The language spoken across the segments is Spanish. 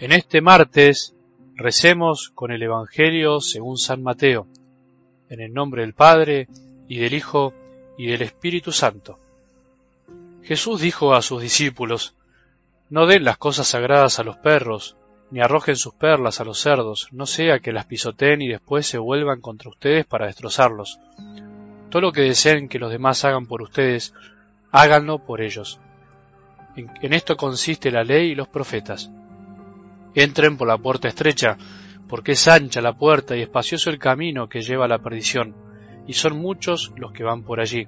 En este martes recemos con el Evangelio según San Mateo, en el nombre del Padre, y del Hijo, y del Espíritu Santo. Jesús dijo a sus discípulos, No den las cosas sagradas a los perros, ni arrojen sus perlas a los cerdos, no sea que las pisoteen y después se vuelvan contra ustedes para destrozarlos. Todo lo que deseen que los demás hagan por ustedes, háganlo por ellos. En, esto consiste la ley y los profetas. Entren por la puerta estrecha, porque es ancha la puerta y espacioso el camino que lleva a la perdición, y son muchos los que van por allí.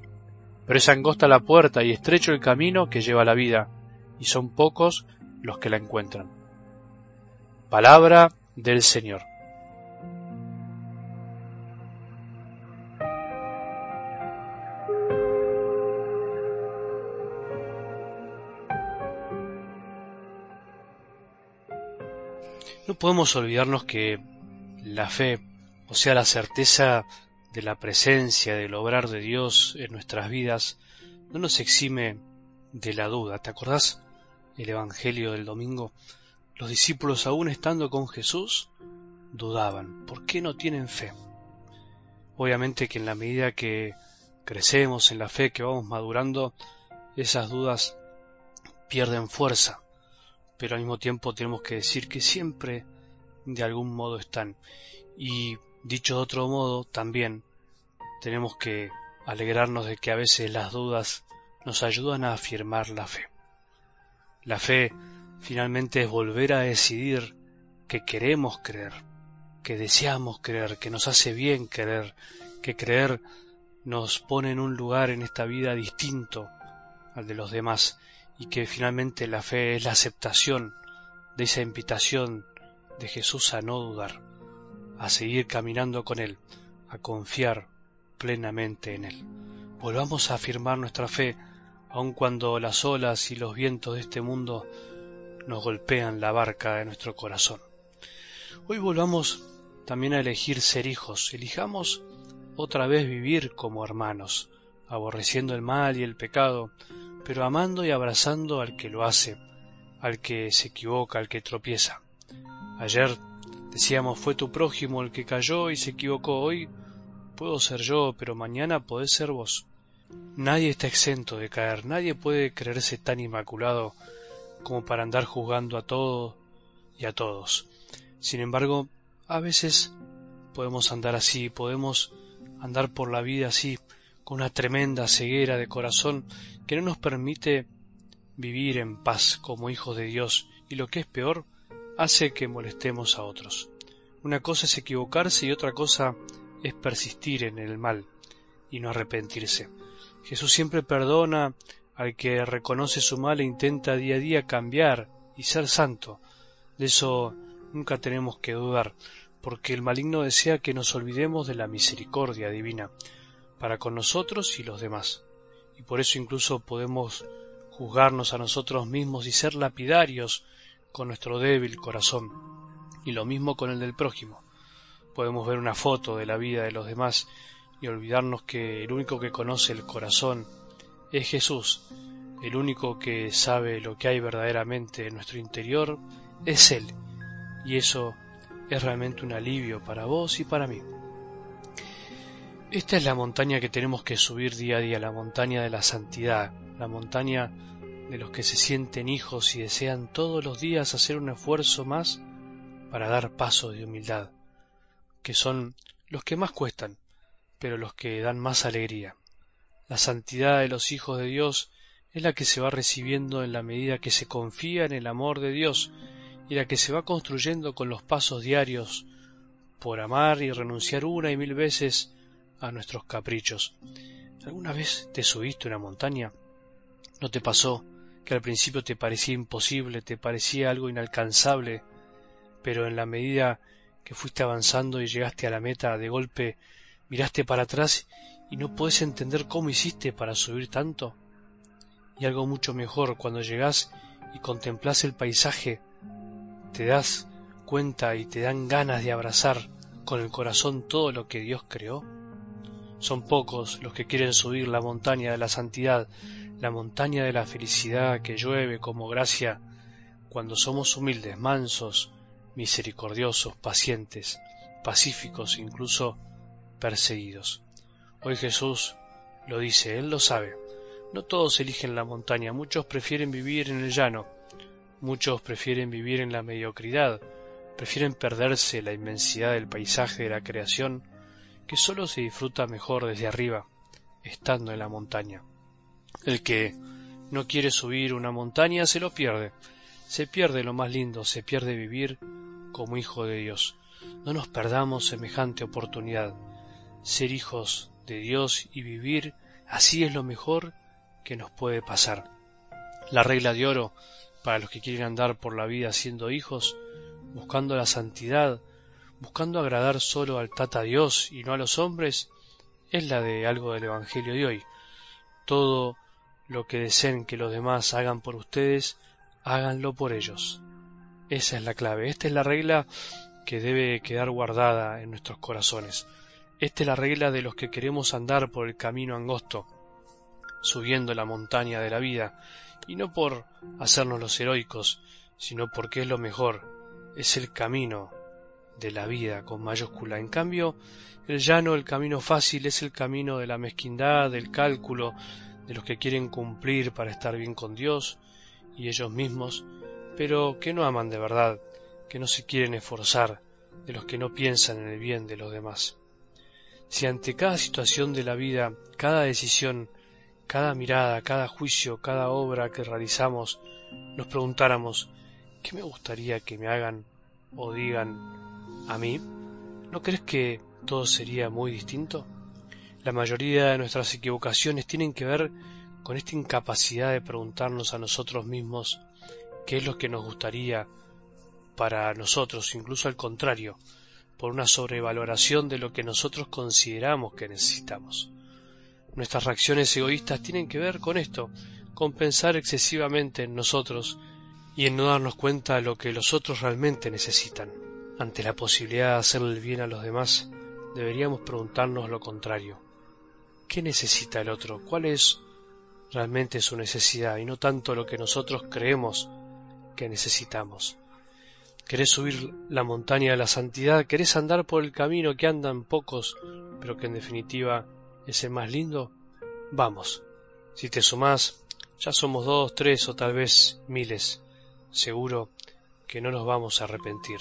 Pero es angosta la puerta y estrecho el camino que lleva a la vida, y son pocos los que la encuentran. Palabra del Señor. No podemos olvidarnos que la fe, o sea, la certeza de la presencia, del obrar de Dios en nuestras vidas, no nos exime de la duda. ¿Te acordás el Evangelio del domingo? Los discípulos, aún estando con Jesús, dudaban. ¿Por qué no tienen fe? Obviamente que en la medida que crecemos en la fe, que vamos madurando, esas dudas pierden fuerza pero al mismo tiempo tenemos que decir que siempre de algún modo están. Y dicho de otro modo, también tenemos que alegrarnos de que a veces las dudas nos ayudan a afirmar la fe. La fe finalmente es volver a decidir que queremos creer, que deseamos creer, que nos hace bien creer, que creer nos pone en un lugar en esta vida distinto al de los demás y que finalmente la fe es la aceptación de esa invitación de Jesús a no dudar, a seguir caminando con Él, a confiar plenamente en Él. Volvamos a afirmar nuestra fe aun cuando las olas y los vientos de este mundo nos golpean la barca de nuestro corazón. Hoy volvamos también a elegir ser hijos, elijamos otra vez vivir como hermanos, aborreciendo el mal y el pecado, pero amando y abrazando al que lo hace, al que se equivoca, al que tropieza. Ayer decíamos fue tu prójimo el que cayó y se equivocó hoy, puedo ser yo, pero mañana podés ser vos. Nadie está exento de caer, nadie puede creerse tan inmaculado como para andar juzgando a todo y a todos. Sin embargo, a veces podemos andar así, podemos andar por la vida así, una tremenda ceguera de corazón que no nos permite vivir en paz como hijos de Dios y lo que es peor, hace que molestemos a otros. Una cosa es equivocarse y otra cosa es persistir en el mal y no arrepentirse. Jesús siempre perdona al que reconoce su mal e intenta día a día cambiar y ser santo. De eso nunca tenemos que dudar, porque el maligno desea que nos olvidemos de la misericordia divina para con nosotros y los demás y por eso incluso podemos juzgarnos a nosotros mismos y ser lapidarios con nuestro débil corazón, y lo mismo con el del prójimo. Podemos ver una foto de la vida de los demás y olvidarnos que el único que conoce el corazón es Jesús, el único que sabe lo que hay verdaderamente en nuestro interior es Él, y eso es realmente un alivio para vos y para mí. Esta es la montaña que tenemos que subir día a día, la montaña de la santidad, la montaña de los que se sienten hijos y desean todos los días hacer un esfuerzo más para dar paso de humildad, que son los que más cuestan, pero los que dan más alegría. La santidad de los hijos de Dios es la que se va recibiendo en la medida que se confía en el amor de Dios y la que se va construyendo con los pasos diarios por amar y renunciar una y mil veces a nuestros caprichos. ¿Alguna vez te subiste una montaña? ¿No te pasó que al principio te parecía imposible, te parecía algo inalcanzable, pero en la medida que fuiste avanzando y llegaste a la meta, de golpe miraste para atrás y no puedes entender cómo hiciste para subir tanto? Y algo mucho mejor, cuando llegás y contemplas el paisaje, te das cuenta y te dan ganas de abrazar con el corazón todo lo que Dios creó. Son pocos los que quieren subir la montaña de la santidad, la montaña de la felicidad que llueve como gracia cuando somos humildes, mansos, misericordiosos, pacientes, pacíficos, incluso perseguidos. Hoy Jesús lo dice, Él lo sabe. No todos eligen la montaña, muchos prefieren vivir en el llano, muchos prefieren vivir en la mediocridad, prefieren perderse la inmensidad del paisaje de la creación, que sólo se disfruta mejor desde arriba, estando en la montaña. El que no quiere subir una montaña se lo pierde, se pierde lo más lindo, se pierde vivir como hijo de Dios. No nos perdamos semejante oportunidad. Ser hijos de Dios y vivir así es lo mejor que nos puede pasar. La regla de oro para los que quieren andar por la vida siendo hijos, buscando la santidad, buscando agradar solo al Tata Dios y no a los hombres, es la de algo del Evangelio de hoy. Todo lo que deseen que los demás hagan por ustedes, háganlo por ellos. Esa es la clave, esta es la regla que debe quedar guardada en nuestros corazones. Esta es la regla de los que queremos andar por el camino angosto, subiendo la montaña de la vida, y no por hacernos los heroicos, sino porque es lo mejor, es el camino de la vida con mayúscula. En cambio, el llano, el camino fácil, es el camino de la mezquindad, del cálculo, de los que quieren cumplir para estar bien con Dios y ellos mismos, pero que no aman de verdad, que no se quieren esforzar, de los que no piensan en el bien de los demás. Si ante cada situación de la vida, cada decisión, cada mirada, cada juicio, cada obra que realizamos, nos preguntáramos ¿qué me gustaría que me hagan o digan a mí? ¿No crees que todo sería muy distinto? La mayoría de nuestras equivocaciones tienen que ver con esta incapacidad de preguntarnos a nosotros mismos qué es lo que nos gustaría para nosotros, incluso al contrario, por una sobrevaloración de lo que nosotros consideramos que necesitamos. Nuestras reacciones egoístas tienen que ver con esto, con pensar excesivamente en nosotros y en no darnos cuenta de lo que los otros realmente necesitan. Ante la posibilidad de hacerle el bien a los demás, deberíamos preguntarnos lo contrario. ¿Qué necesita el otro? ¿Cuál es realmente su necesidad y no tanto lo que nosotros creemos que necesitamos? ¿Querés subir la montaña de la santidad? ¿Querés andar por el camino que andan pocos, pero que en definitiva es el más lindo, vamos. Si te sumás, ya somos dos, tres o tal vez miles. Seguro que no nos vamos a arrepentir.